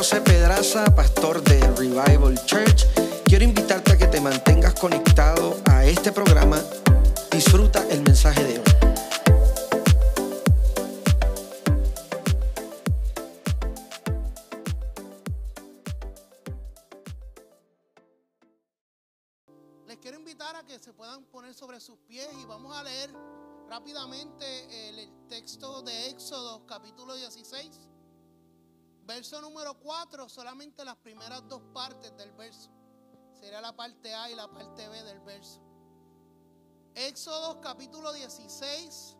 José Pedraza, pastor de Revival Church. Quiero invitarte a que te mantengas conectado a este programa. Disfruta el mensaje de hoy. Les quiero invitar a que se puedan poner sobre sus pies y vamos a leer rápidamente el, texto de Éxodo capítulo 16. Verso número 4, solamente las primeras dos partes del verso. Sería la parte A y la parte B del verso. Éxodo capítulo 16,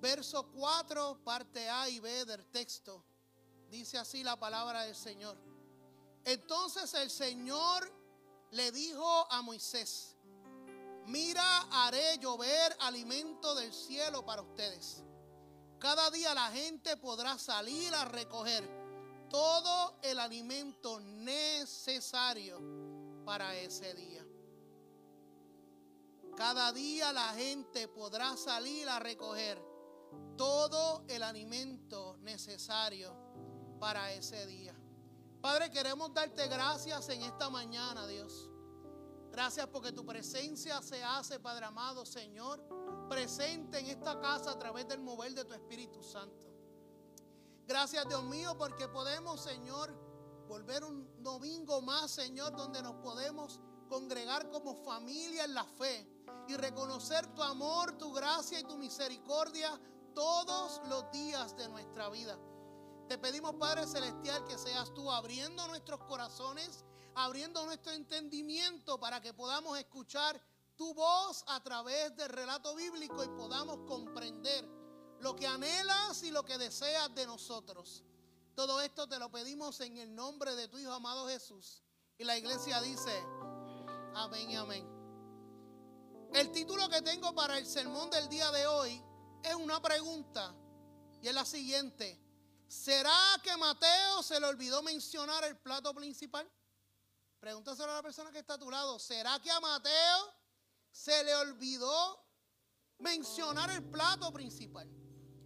verso 4, parte A y B del texto. Dice así la palabra del Señor. Entonces el Señor le dijo a Moisés, mira, haré llover alimento del cielo para ustedes. Cada día la gente podrá salir a recoger todo el alimento necesario para ese día. Cada día la gente podrá salir a recoger todo el alimento necesario para ese día. Padre, queremos darte gracias en esta mañana, Dios. Gracias porque tu presencia se hace, Padre amado, Señor, presente en esta casa a través del mover de tu Espíritu Santo. Gracias, Dios mío, porque podemos, Señor, volver un domingo más, Señor, donde nos podemos congregar como familia en la fe y reconocer tu amor, tu gracia y tu misericordia todos los días de nuestra vida. Te pedimos, Padre Celestial, que seas tú abriendo nuestros corazones, abriendo nuestro entendimiento para que podamos escuchar tu voz a través del relato bíblico y podamos comprender lo que anhelas y lo que deseas de nosotros. Todo esto te lo pedimos en el nombre de tu Hijo amado Jesús. Y la iglesia dice, amén y amén. El título que tengo para el sermón del día de hoy es una pregunta y es la siguiente. ¿Será que Mateo se le olvidó mencionar el plato principal? Pregúntaselo a la persona que está a tu lado. ¿Será que a Mateo se le olvidó mencionar el plato principal?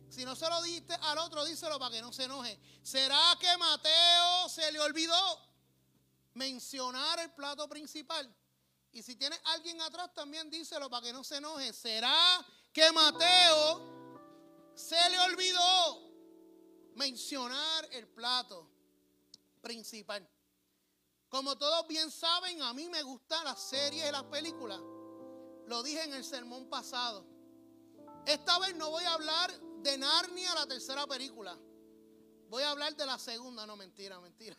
Si no se lo diste al otro, díselo para que no se enoje. ¿Será que Mateo se le olvidó mencionar el plato principal? Y si tiene alguien atrás, también díselo para que no se enoje. ¿Será que Mateo se le olvidó mencionar el plato principal? Como todos bien saben, a mí me gustan las series y las películas. Lo dije en el sermón pasado. Esta vez no voy a hablar de Narnia, la tercera película. Voy a hablar de la segunda, no mentira, mentira.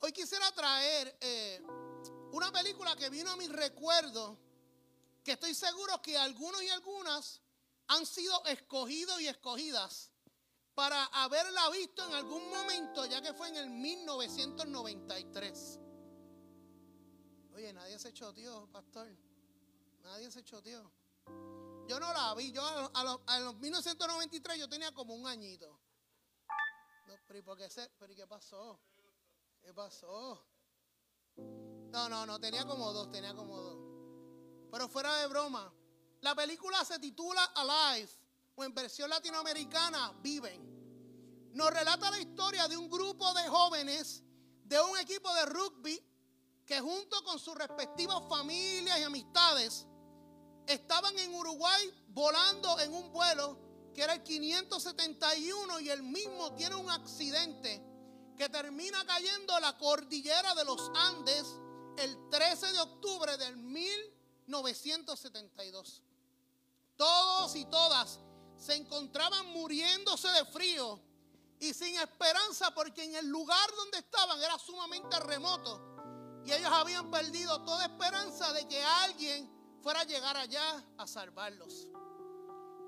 Hoy quisiera traer eh, una película que vino a mi recuerdo, que estoy seguro que algunos y algunas han sido escogidos y escogidas para haberla visto en algún momento, ya que fue en el 1993. Oye, nadie se choteó, pastor. Nadie se choteó. Yo no la vi. Yo a, los, a los 1993 yo tenía como un añito. No, pero ¿y por qué, se, pero ¿y qué pasó? ¿Qué pasó? No, no, no, tenía como dos, tenía como dos. Pero fuera de broma, la película se titula Alive, o en versión latinoamericana, Viven. Nos relata la historia de un grupo de jóvenes de un equipo de rugby que junto con sus respectivas familias y amistades estaban en Uruguay volando en un vuelo que era el 571 y el mismo tiene un accidente que termina cayendo la cordillera de los Andes el 13 de octubre del 1972. Todos y todas se encontraban muriéndose de frío y sin esperanza porque en el lugar donde estaban era sumamente remoto y ellos habían perdido toda esperanza de que alguien fuera a llegar allá a salvarlos.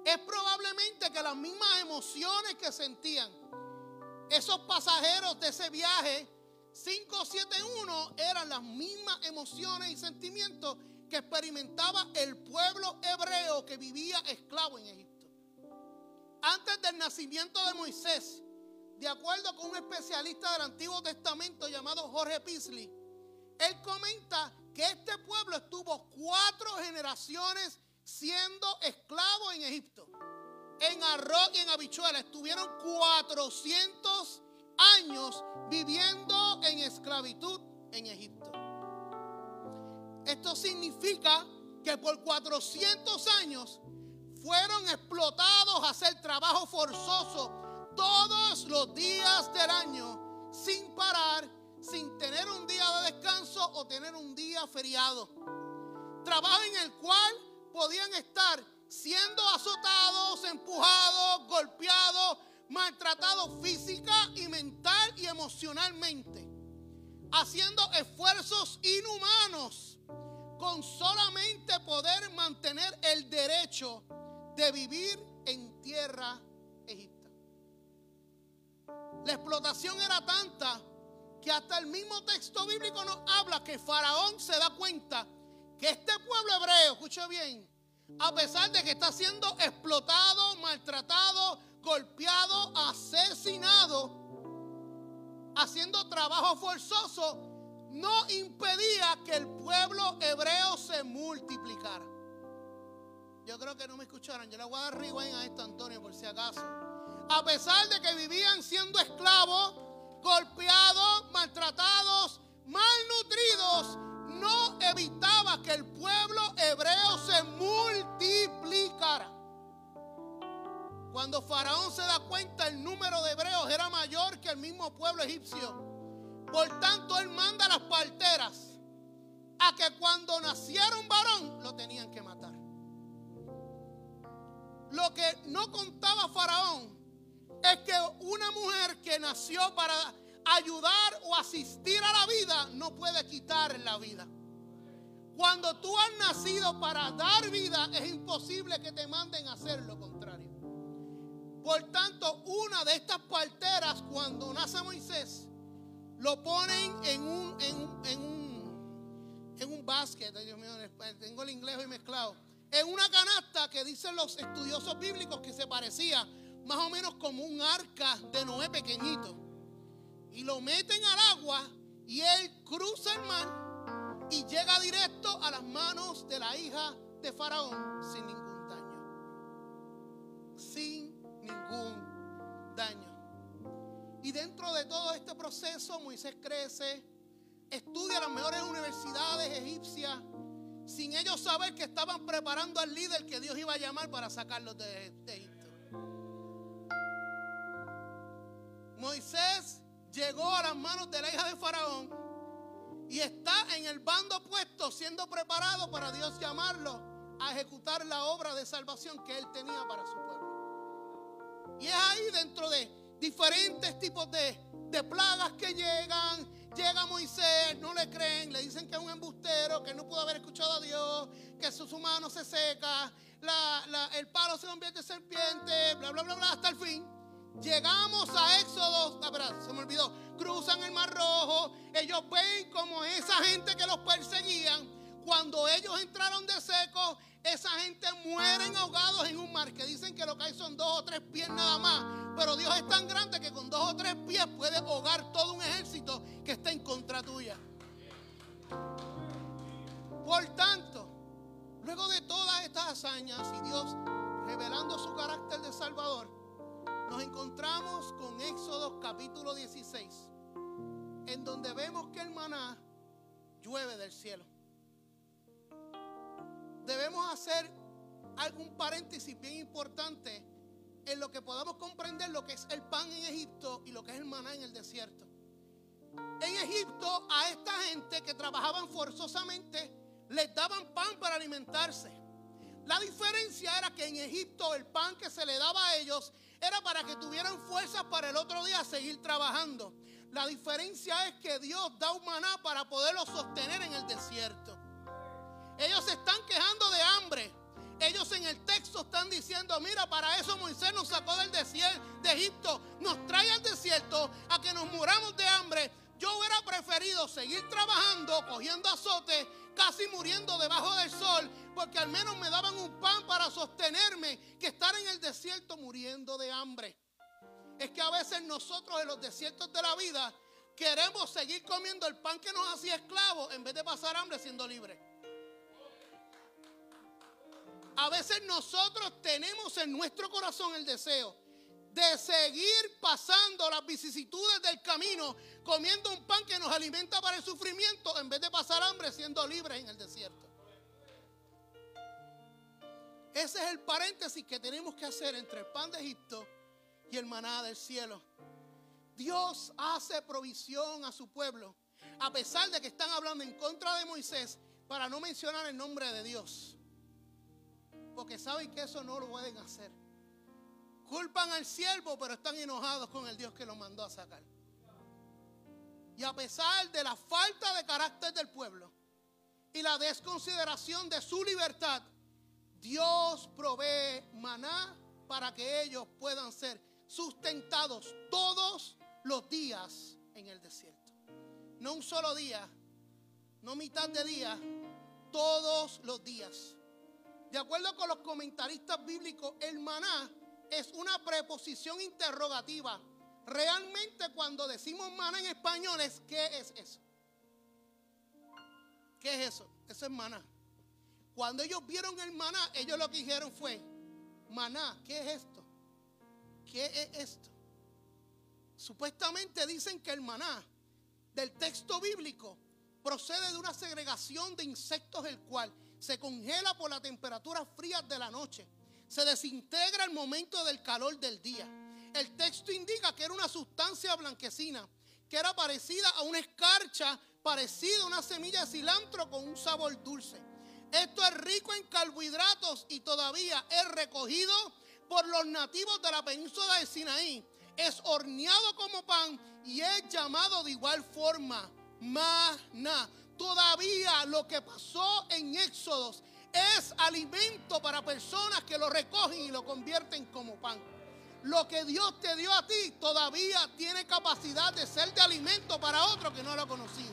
Es probablemente que las mismas emociones que sentían esos pasajeros de ese viaje 571 eran las mismas emociones y sentimientos que experimentaba el pueblo hebreo que vivía esclavo en Egipto. Antes del nacimiento de Moisés, de acuerdo con un especialista del Antiguo Testamento llamado Jorge Pisley, él comenta que este pueblo estuvo cuatro generaciones siendo esclavo en Egipto. en arroz y en habichuela. Estuvieron 400 años viviendo en esclavitud en Egipto. Esto significa que por 400 años fueron explotados a hacer trabajo forzoso todos los días del año sin parar, sin tener un día de descanso o tener un día feriado. Trabajo en el cual podían estar siendo azotados, empujados, golpeados, maltratados física y mental y emocionalmente, haciendo esfuerzos inhumanos con solamente poder mantener el derecho de vivir en tierra egipta. La explotación era tanta que hasta el mismo texto bíblico nos habla que Faraón se da cuenta que este pueblo hebreo, escucha bien, a pesar de que está siendo explotado, maltratado, golpeado, asesinado, haciendo trabajo forzoso, no impedía que el pueblo hebreo se multiplicara. Yo creo que no me escucharon. Yo le voy a dar a esto, Antonio, por si acaso. A pesar de que vivían siendo esclavos, golpeados, maltratados, malnutridos, no evitaba que el pueblo hebreo se multiplicara. Cuando Faraón se da cuenta, el número de hebreos era mayor que el mismo pueblo egipcio. Por tanto, él manda a las parteras a que cuando naciera un varón lo tenían que matar. Lo que no contaba Faraón es que una mujer que nació para ayudar o asistir a la vida no puede quitar la vida. Cuando tú has nacido para dar vida, es imposible que te manden a hacer lo contrario. Por tanto, una de estas parteras, cuando nace Moisés, lo ponen en un, en un, en un, en un. Dios mío, tengo el inglés hoy mezclado. En una canasta que dicen los estudiosos bíblicos que se parecía más o menos como un arca de Noé pequeñito. Y lo meten al agua y él cruza el mar y llega directo a las manos de la hija de Faraón sin ningún daño. Sin ningún daño. Y dentro de todo este proceso, Moisés crece, estudia las mejores universidades egipcias, sin ellos saber que estaban preparando al líder que Dios iba a llamar para sacarlos de, de Moisés llegó a las manos de la hija de Faraón y está en el bando opuesto siendo preparado para Dios llamarlo a ejecutar la obra de salvación que él tenía para su pueblo. Y es ahí dentro de diferentes tipos de, plagas que llegan. Llega Moisés, no le creen, le dicen que es un embustero, que no pudo haber escuchado a Dios, que su, mano se seca, el palo se convierte en serpiente, bla, bla, bla, bla, hasta el fin. Llegamos a Éxodo, se me olvidó, cruzan el Mar Rojo, ellos ven como esa gente que los perseguían, cuando ellos entraron de seco, esa gente mueren ahogados en un mar que dicen que lo que hay son dos o tres pies nada más. Pero Dios es tan grande que con dos o tres pies puede ahogar todo un ejército que está en contra tuya. Por tanto, luego de todas estas hazañas y Dios revelando su carácter de Salvador, nos encontramos con Éxodo capítulo 16, en donde vemos que el maná llueve del cielo. Debemos hacer algún paréntesis bien importante en lo que podamos comprender lo que es el pan en Egipto y lo que es el maná en el desierto. En Egipto a esta gente que trabajaban forzosamente les daban pan para alimentarse. La diferencia era que en Egipto el pan que se le daba a ellos era para que tuvieran fuerzas para el otro día seguir trabajando. La diferencia es que Dios da un para poderlo sostener en el desierto. Ellos se están quejando de hambre. Ellos en el texto están diciendo, mira, para eso Moisés nos sacó del desierto de Egipto, nos trae al desierto a que nos muramos de hambre. Yo hubiera preferido seguir trabajando, cogiendo azote, casi muriendo debajo del sol, porque al menos me daban un pan para sostenerme, que estar en el desierto muriendo de hambre. Es que a veces nosotros en los desiertos de la vida queremos seguir comiendo el pan que nos hacía esclavos en vez de pasar hambre siendo libres. A veces nosotros tenemos en nuestro corazón el deseo de seguir pasando las vicisitudes del camino, comiendo un pan que nos alimenta para el sufrimiento, en vez de pasar hambre siendo libres en el desierto. Ese es el paréntesis que tenemos que hacer entre el pan de Egipto y el maná del cielo. Dios hace provisión a su pueblo, a pesar de que están hablando en contra de Moisés, para no mencionar el nombre de Dios. Porque saben que eso no lo pueden hacer. Culpan al siervo, pero están enojados con el Dios que lo mandó a sacar. Y a pesar de la falta de carácter del pueblo y la desconsideración de su libertad, Dios provee maná para que ellos puedan ser sustentados todos los días en el desierto. No un solo día, no mitad de día, todos los días. De acuerdo con los comentaristas bíblicos, el maná es una preposición interrogativa. Realmente cuando decimos maná en español es ¿qué es eso? ¿Qué es eso? Eso es maná. Cuando ellos vieron el maná, ellos lo que dijeron fue, maná, ¿qué es esto? ¿Qué es esto? Supuestamente dicen que el maná del texto bíblico procede de una segregación de insectos el cual se congela por la temperatura fría de la noche. Se desintegra el momento del calor del día. El texto indica que era una sustancia blanquecina, que era parecida a una escarcha, parecida a una semilla de cilantro con un sabor dulce. Esto es rico en carbohidratos y todavía es recogido por los nativos de la península de Sinaí. Es horneado como pan y es llamado de igual forma maná. Todavía lo que pasó en Éxodos es alimento para personas que lo recogen y lo convierten como pan. Lo que Dios te dio a ti todavía tiene capacidad de ser de alimento para otro que no lo ha conocido.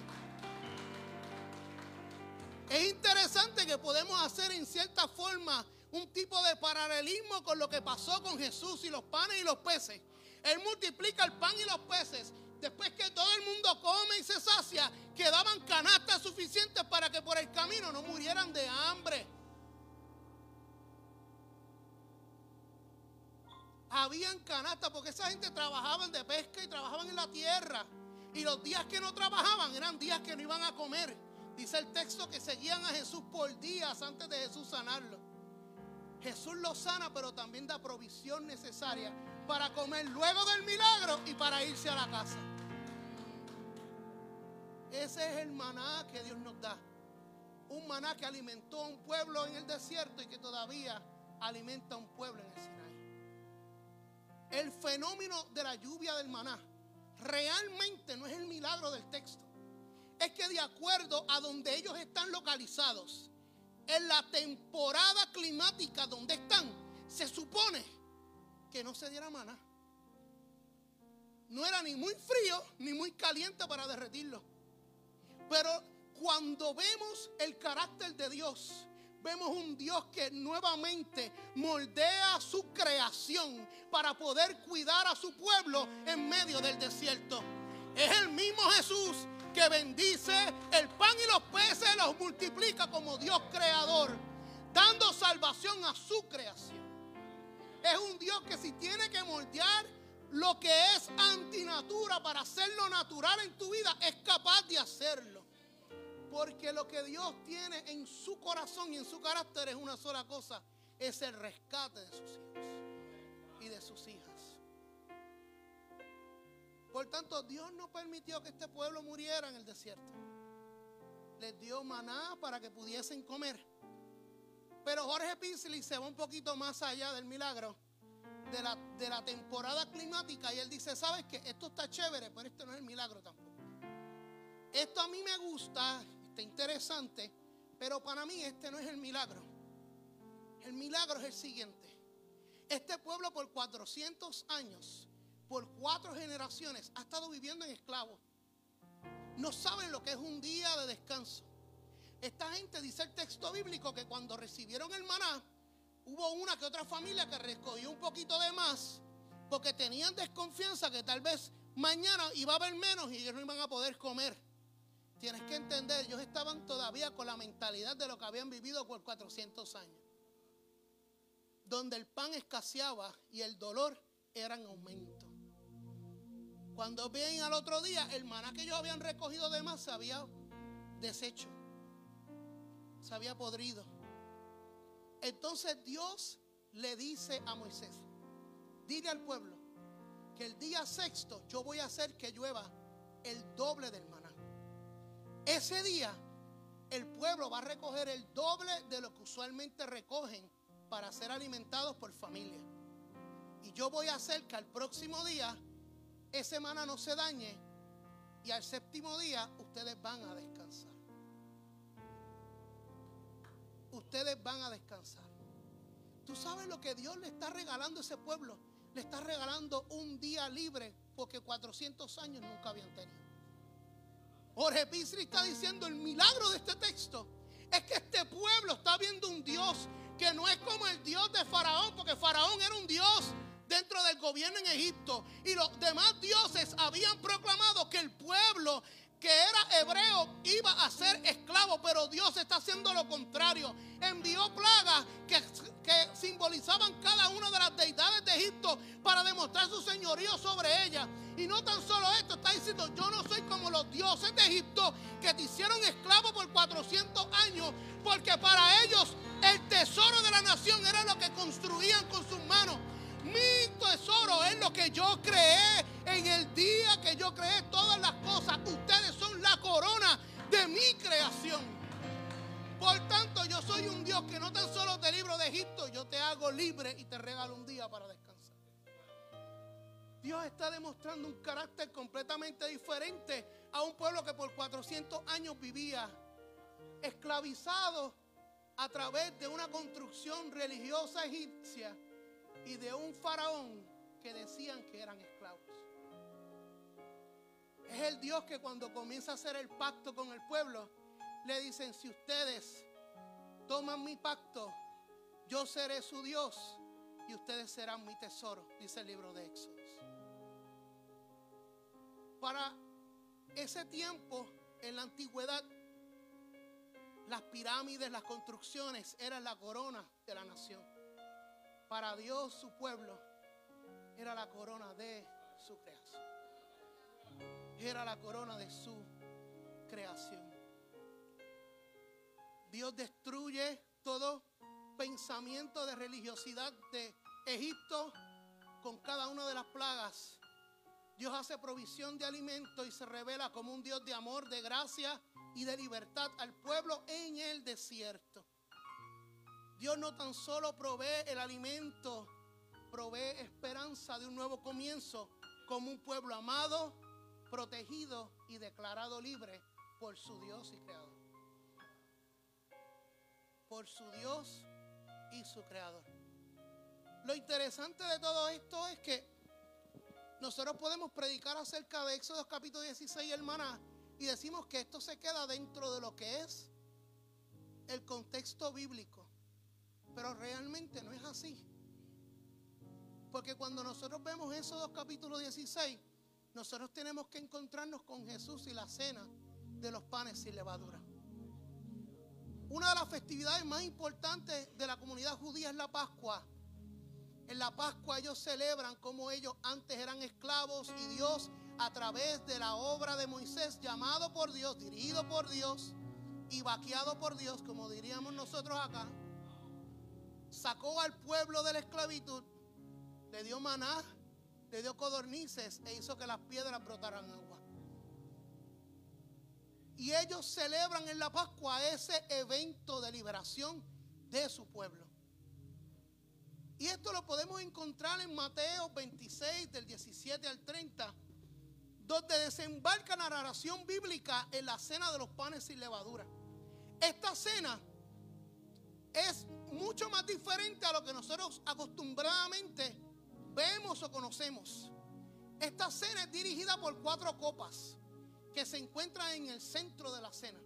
Es interesante que podemos hacer en cierta forma un tipo de paralelismo con lo que pasó con Jesús y los panes y los peces. Él multiplica el pan y los peces. Después que todo el mundo come y se sacia, quedaban canastas suficientes para que por el camino no murieran de hambre. Habían canastas porque esa gente trabajaba de pesca y trabajaban en la tierra. Y los días que no trabajaban eran días que no iban a comer. Dice el texto que seguían a Jesús por días antes de Jesús sanarlo. Jesús lo sana, pero también da provisión necesaria para comer luego del milagro y para irse a la casa. Ese es el maná que Dios nos da. Un maná que alimentó a un pueblo en el desierto y que todavía alimenta a un pueblo en el Sinaí. El fenómeno de la lluvia del maná realmente no es el milagro del texto es que de acuerdo a donde ellos están localizados, en la temporada climática donde están, se supone que no se diera maná. No era ni muy frío ni muy caliente para derretirlo. Pero cuando vemos el carácter de Dios, vemos un Dios que nuevamente moldea su creación para poder cuidar a su pueblo en medio del desierto. Es el mismo Jesús que bendice el pan y los peces, los multiplica como Dios creador, dando salvación a su creación. Es un Dios que si tiene que moldear lo que es antinatura para hacerlo natural en tu vida, es capaz de hacerlo. Porque lo que Dios tiene en su corazón y en su carácter es una sola cosa, es el rescate de sus hijos y de sus hijas. Por tanto, Dios no permitió que este pueblo muriera en el desierto. Les dio maná para que pudiesen comer. Pero Jorge Pinsley se va un poquito más allá del milagro de la, de la temporada climática y él dice, ¿sabes qué? Esto está chévere, pero este no es el milagro tampoco. Esto a mí me gusta, interesante, pero para mí este no es el milagro. El milagro es el siguiente. Este pueblo por 400 años por cuatro generaciones ha estado viviendo en esclavos. No saben lo que es un día de descanso. Esta gente dice el texto bíblico que cuando recibieron el maná, hubo una que otra familia que recogió un poquito de más porque tenían desconfianza que tal vez mañana iba a haber menos y ellos no iban a poder comer. Tienes que entender, ellos estaban todavía con la mentalidad de lo que habían vivido por 400 años. donde el pan escaseaba y el dolor era en aumento. Cuando ven al otro día, el maná que ellos habían recogido de más se había deshecho, se había podrido. Entonces Dios le dice a Moisés, dile al pueblo que el día sexto yo voy a hacer que llueva el doble del maná. Ese día el pueblo va a recoger el doble de lo que usualmente recogen para ser alimentados por familia. Y yo voy a hacer que al próximo día ese maná no se dañe y al séptimo día ustedes van a descansar. Ustedes van a descansar. ¿Tú sabes lo que Dios le está regalando a ese pueblo? Le está regalando un día libre porque 400 años nunca habían tenido. Jorge Pisri está diciendo el milagro de este texto es que este pueblo está viendo un Dios que no es como el Dios de Faraón, porque Faraón era un Dios dentro del gobierno en Egipto y los demás dioses habían proclamado que el pueblo que era hebreo iba a ser esclavo, pero Dios está haciendo lo contrario. Envió plagas que, que, simbolizaban cada una de las deidades de Egipto para demostrar su señorío sobre ellas. Y no tan solo esto, está diciendo, yo no soy como los dioses de Egipto que te hicieron esclavo por 400 años, porque para ellos el tesoro de la nación era lo que construían con sus manos. Mi tesoro es lo que yo creé en el día que yo creé todas las cosas. Ustedes son la corona de mi creación. Por tanto, yo soy un Dios que no tan solo te libro de Egipto, yo te hago libre y te regalo un día para descansar. Dios está demostrando un carácter completamente diferente a un pueblo que por 400 años vivía esclavizado a través de una construcción religiosa egipcia y de un faraón que decían que eran esclavos. Es el Dios que cuando comienza a hacer el pacto con el pueblo, le dicen, si ustedes toman mi pacto, yo seré su Dios y ustedes serán mi tesoro, dice el libro de Éxodos. Para ese tiempo, en la antigüedad, las pirámides, las construcciones eran la corona de la nación. Para Dios su pueblo era la corona de su creación. Era la corona de su creación. Dios destruye todo pensamiento de religiosidad de Egipto con cada una de las plagas. Dios hace provisión de alimento y se revela como un Dios de amor, de gracia y de libertad al pueblo en el desierto. Dios no tan solo provee el alimento, provee esperanza de un nuevo comienzo como un pueblo amado, protegido y declarado libre por su Dios y creador. Por su Dios y su creador. Lo interesante de todo esto nosotros podemos predicar acerca de Éxodo capítulo 16, hermana, y decimos que esto se queda dentro de lo que es el contexto bíblico. Pero realmente no es así. Porque cuando nosotros vemos esos dos capítulos 16, nosotros tenemos que encontrarnos con Jesús y la cena de los panes sin levadura. Una de las festividades más importantes de la comunidad judía es la Pascua. En la Pascua ellos celebran como ellos antes eran esclavos y Dios a través de la obra de Moisés, llamado por Dios, dirigido por Dios y vaqueado por Dios, como diríamos nosotros acá, sacó al pueblo de la esclavitud, le dio maná, le dio codornices e hizo que las piedras brotaran agua. Y ellos celebran en la Pascua ese evento de liberación de su pueblo. Y esto lo podemos encontrar en Mateo 26, del 17 al 30, donde desembarca la narración bíblica en la cena de los panes sin levadura. Esta cena es mucho más diferente a lo que nosotros acostumbradamente vemos o conocemos. Esta cena es dirigida por cuatro copas que se encuentran en el centro de la cena.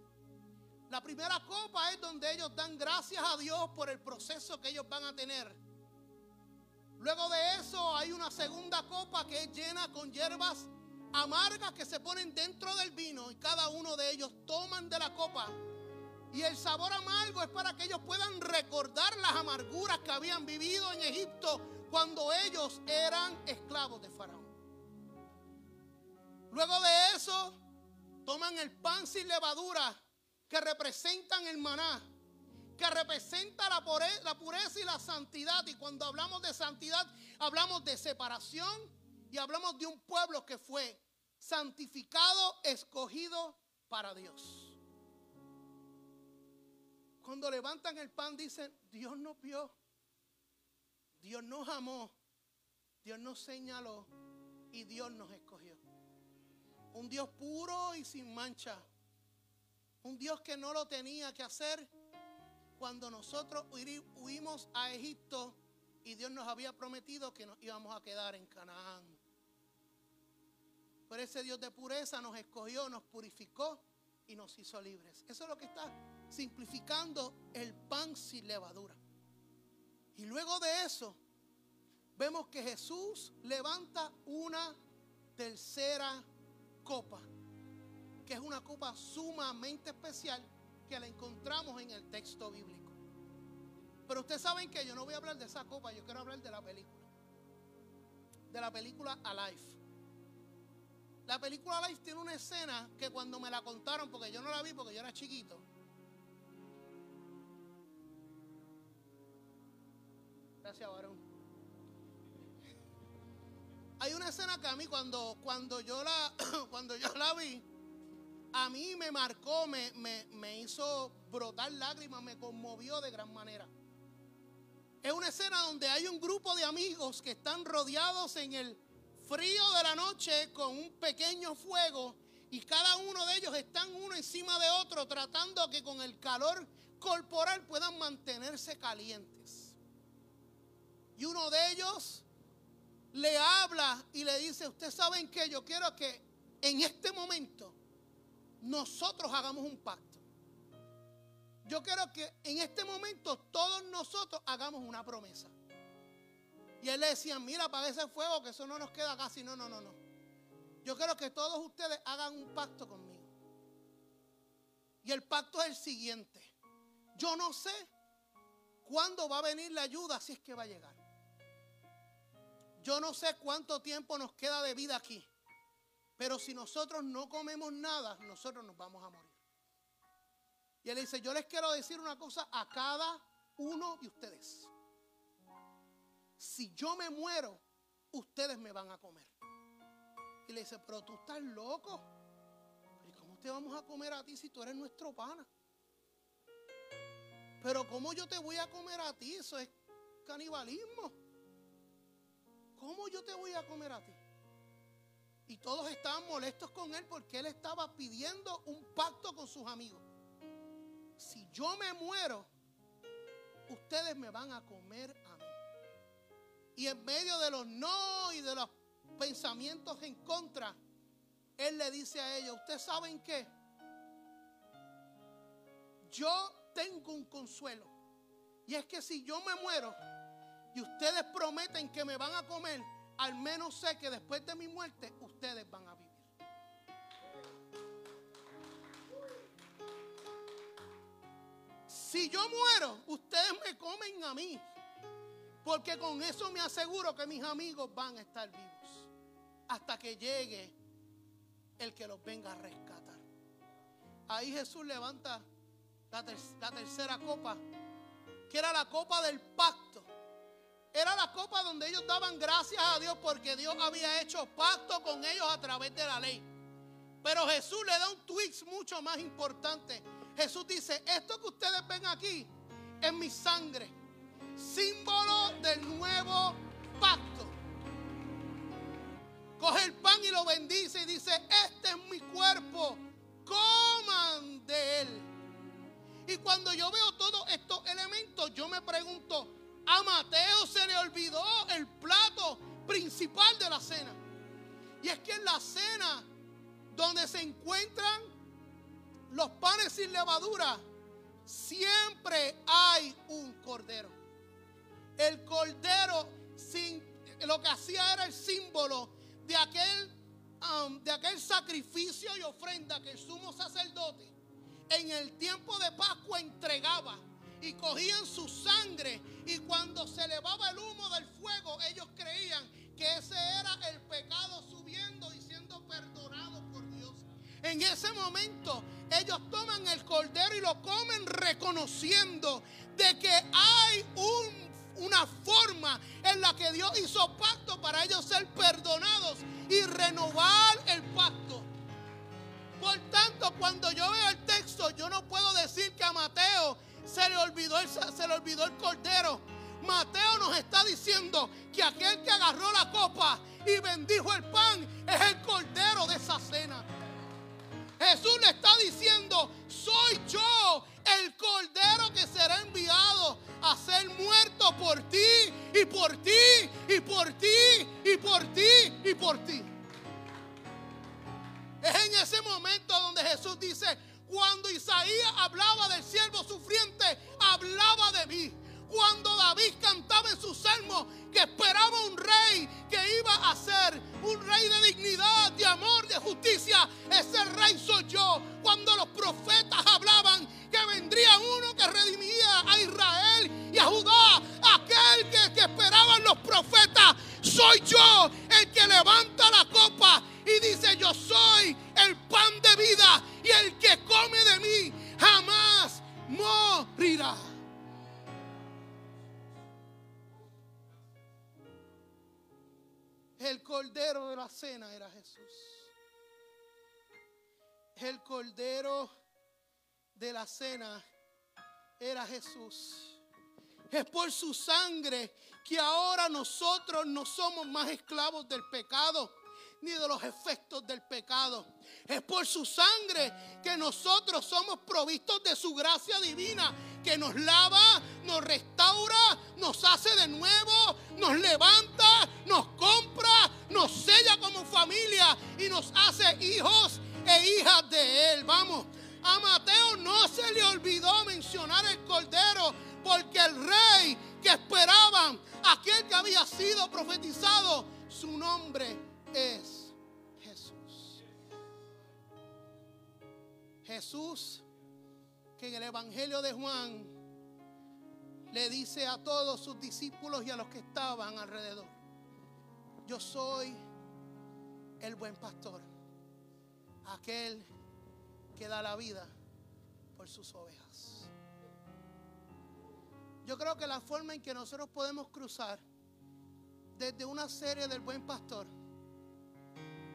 La primera copa es donde ellos dan gracias a Dios por el proceso que ellos van a tener. Luego de eso hay una segunda copa que es llena con hierbas amargas que se ponen dentro del vino y cada uno de ellos toman de la copa Y el sabor amargo es para que ellos puedan recordar las amarguras que habían vivido en Egipto cuando ellos eran esclavos de Faraón. Luego de eso, toman el pan sin levadura que representan el maná, que representa la pureza, y la santidad. Y cuando hablamos de santidad, hablamos de separación y hablamos de un pueblo que fue santificado, escogido para Dios. Cuando levantan el pan dicen, Dios nos vio, Dios nos amó, Dios nos señaló y Dios nos escogió. Un Dios puro y sin mancha. Un Dios que no lo tenía que hacer cuando nosotros huimos a Egipto y Dios nos había prometido que nos íbamos a quedar en Canaán. Pero ese Dios de pureza nos escogió, nos purificó y nos hizo libres. Eso es lo que está simplificando el pan sin levadura. Y luego de eso, vemos que Jesús levanta una tercera copa, que es una copa sumamente especial que la encontramos en el texto bíblico. Pero ustedes saben que yo no voy a hablar de esa copa, yo quiero hablar de la película. De la película Alive. La película Life tiene una escena que cuando me la contaron, porque yo no la vi porque yo era chiquito. Gracias, varón. Hay una escena que a mí cuando, cuando, yo, la, cuando yo la vi, a mí me marcó, me, me, me hizo brotar lágrimas, me conmovió de gran manera. Es una escena donde hay un grupo de amigos que están rodeados en el frío de la noche con un pequeño fuego y cada uno de ellos están uno encima de otro tratando que con el calor corporal puedan mantenerse calientes. Y uno de ellos le habla y le dice, ustedes saben que yo quiero que en este momento nosotros hagamos un pacto. Yo quiero que en este momento todos nosotros hagamos una promesa. Y él le decía, mira, apaga ese fuego, que eso no nos queda casi. No, no, no, no. Yo quiero que todos ustedes hagan un pacto conmigo. Y el pacto es el siguiente. Yo no sé cuándo va a venir la ayuda, si es que va a llegar. Yo no sé cuánto tiempo nos queda de vida aquí. Pero si nosotros no comemos nada, nosotros nos vamos a morir. Y él dice, yo les quiero decir una cosa a cada uno de ustedes si yo me muero, ustedes me van a comer. Y le dice, pero tú estás loco. ¿Y cómo te vamos a comer a ti si tú eres nuestro pana? Pero ¿cómo yo te voy a comer a ti? Eso es canibalismo. ¿Cómo yo te voy a comer a ti? Y todos estaban molestos con él porque él estaba pidiendo un pacto con sus amigos. Si yo me muero, ustedes me van a comer a mí. Y en medio de los no y de los pensamientos en contra, Él le dice a ellos, ¿ustedes saben qué? Yo tengo un consuelo. Y es que si yo me muero y ustedes prometen que me van a comer, al menos sé que después de mi muerte ustedes van a vivir. Si yo muero, ustedes me comen a mí. Porque con eso me aseguro que mis amigos van a estar vivos. Hasta que llegue el que los venga a rescatar. Ahí Jesús levanta la, tercera copa, que era la copa del pacto. Era la copa donde ellos daban gracias a Dios porque Dios había hecho pacto con ellos a través de la ley. Pero Jesús le da un twist mucho más importante. Jesús dice, esto que ustedes ven aquí es mi sangre símbolo del nuevo pacto. Coge el pan y lo bendice y dice, este es mi cuerpo, coman de él. Y cuando yo veo todos estos elementos, yo me pregunto, a Mateo se le olvidó el plato principal de la cena. Y es que en la cena, donde se encuentran los panes sin levadura, siempre hay un cordero. El cordero sin, lo que hacía era el símbolo de aquel, de aquel sacrificio y ofrenda que el sumo sacerdote en el tiempo de Pascua entregaba y cogían su sangre y cuando se elevaba el humo del fuego ellos creían que ese era el pecado subiendo y siendo perdonado por Dios. En ese momento ellos toman el cordero y lo comen reconociendo de que hay una forma en la que Dios hizo pacto para ellos ser perdonados y renovar el pacto. Por tanto, cuando yo veo el texto, yo no puedo decir que a Mateo se le olvidó se le olvidó el cordero. Mateo nos está diciendo que aquel que agarró la copa y bendijo el pan es el cordero de esa cena. Jesús le está diciendo, soy yo el cordero que será enviado a ser muerto por ti y por ti y por ti y por ti y por ti. Es en ese momento donde Jesús dice, cuando Isaías hablaba del siervo sufriente, hablaba de mí. Cuando David cantaba en su salmo que esperaba un rey que iba a ser un rey de dignidad, de amor, de justicia, ese rey soy yo. Cuando los profetas hablaban que vendría uno que redimía a Israel y a Judá, aquel que, que esperaban los profetas, soy yo el que levanta la copa y dice, yo soy el pan de vida y el que come de mí jamás morirá. El cordero de la cena era Jesús. El cordero de la cena era Jesús. Es por su sangre que ahora nosotros no somos más esclavos del pecado ni de los efectos del pecado. Es por su sangre que nosotros somos provistos de su gracia divina, que nos lava, nos restaura, nos hace de nuevo, nos levanta, nos compra, nos sella como familia y nos hace hijos e hijas de Él. Vamos, a Mateo no se le olvidó mencionar el Cordero, porque el rey que esperaban, aquel que había sido profetizado, su nombre es Jesús que en el Evangelio de Juan le dice a todos sus discípulos y a los que estaban alrededor, yo soy el buen pastor, aquel que da la vida por sus ovejas. Yo creo que la forma en que nosotros podemos cruzar desde una serie del buen pastor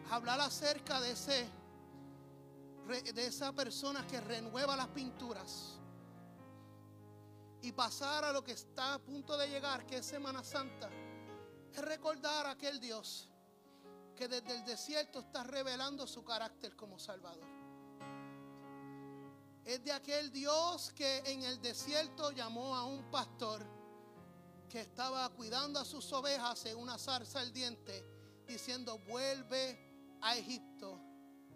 hablar acerca de ese de esa persona que renueva las pinturas y pasar a lo que está a punto de llegar, que es Semana Santa, es recordar a aquel Dios que desde el desierto está revelando su carácter como Salvador. Es de aquel Dios que en el desierto llamó a un pastor que estaba cuidando a sus ovejas en una zarza ardiente, diciendo, vuelve a Egipto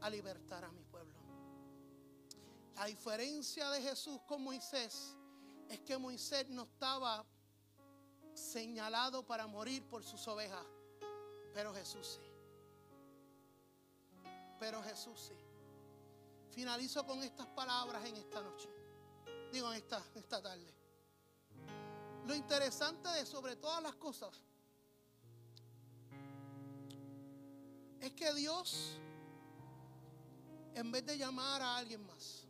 a libertar a mi La diferencia de Jesús con Moisés es que Moisés no estaba señalado para morir por sus ovejas, pero Jesús sí. Pero Jesús sí. Finalizo con estas palabras en esta noche. Digo, en esta, esta tarde. Lo interesante de sobre todas las cosas es que Dios, en vez de llamar a alguien más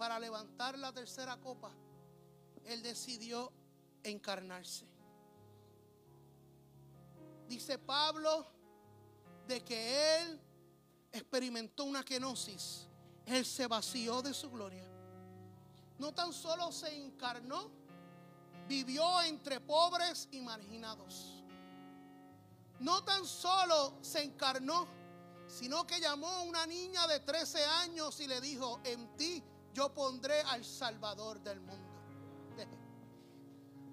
para levantar la tercera copa, Él decidió encarnarse. Dice Pablo de que Él experimentó una kenosis. Él se vació de su gloria. No tan solo se encarnó, vivió entre pobres y marginados no tan solo se encarnó, sino que llamó a una niña de 13 años y le dijo, en ti yo pondré al Salvador del mundo.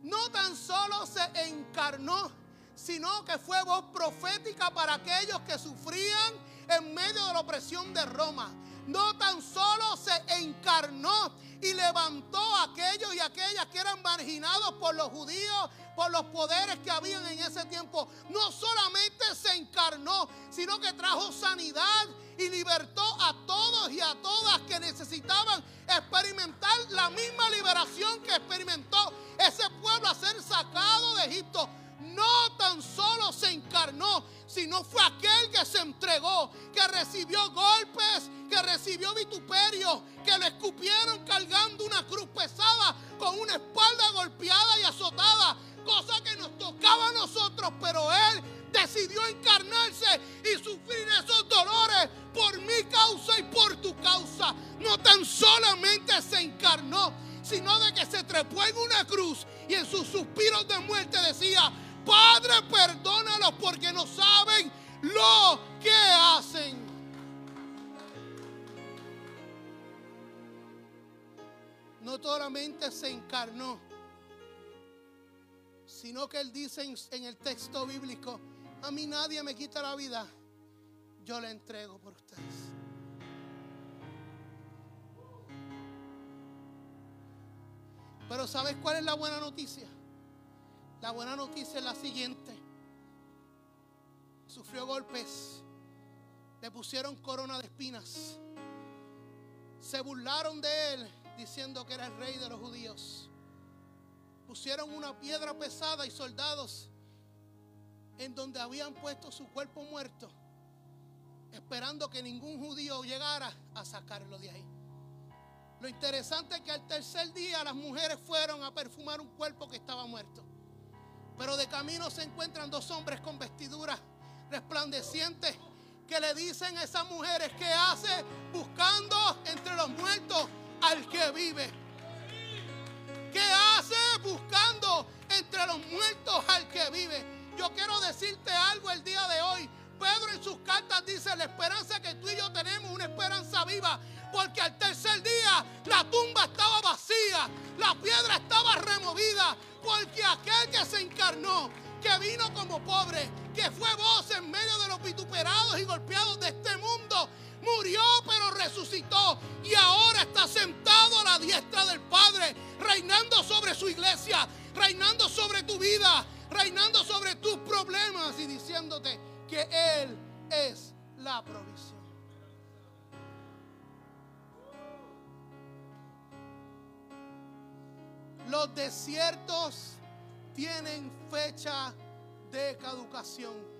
No tan solo se encarnó, sino que fue voz profética para aquellos que sufrían en medio de la opresión de Roma. No tan solo se encarnó, y levantó a aquellos y aquellas que eran marginados por los judíos, por los poderes que habían en ese tiempo. No solamente se encarnó, sino que trajo sanidad y libertó a todos y a todas que necesitaban experimentar la misma liberación que experimentó ese pueblo a ser sacado de Egipto no tan solo se encarnó, sino fue aquel que se entregó, que recibió golpes, que recibió vituperio, que le escupieron cargando una cruz pesada con una espalda golpeada y azotada, cosa que nos tocaba a nosotros, pero él decidió encarnarse y sufrir esos dolores por mi causa y por tu causa. No tan solamente se encarnó, sino de que se trepó en una cruz y en sus suspiros de muerte decía, Padre, se encarnó, sino que él dice en, el texto bíblico, a mí nadie me quita la vida, yo la entrego por ustedes. Pero ¿sabes cuál es la buena noticia? La buena noticia es la siguiente. Sufrió golpes. Le pusieron corona de espinas. Se burlaron de él diciendo que era el rey de los judíos. Pusieron una piedra pesada y soldados en donde habían puesto su cuerpo muerto, esperando que ningún judío llegara a sacarlo de ahí. Lo interesante es que al tercer día las mujeres fueron a perfumar un cuerpo que estaba muerto. Pero de camino se encuentran dos hombres con vestiduras resplandecientes que le dicen a esas mujeres que hace buscando entre los muertos al que vive. ¿Qué hace buscando entre los muertos al que vive? Yo quiero decirte algo el día de hoy. Pedro en sus cartas dice, la esperanza que tú y yo tenemos, una esperanza viva, porque al tercer día la tumba estaba vacía, la piedra estaba removida, porque aquel que se encarnó, que vino como pobre, que fue voz en medio de los vituperados y golpeados de este mundo, murió pero resucitó y ahora está sentado a la diestra del Padre, reinando sobre su iglesia, reinando sobre tu vida, reinando sobre tus problemas y diciéndote que Él es la provisión. Los desiertos tienen fecha de caducación.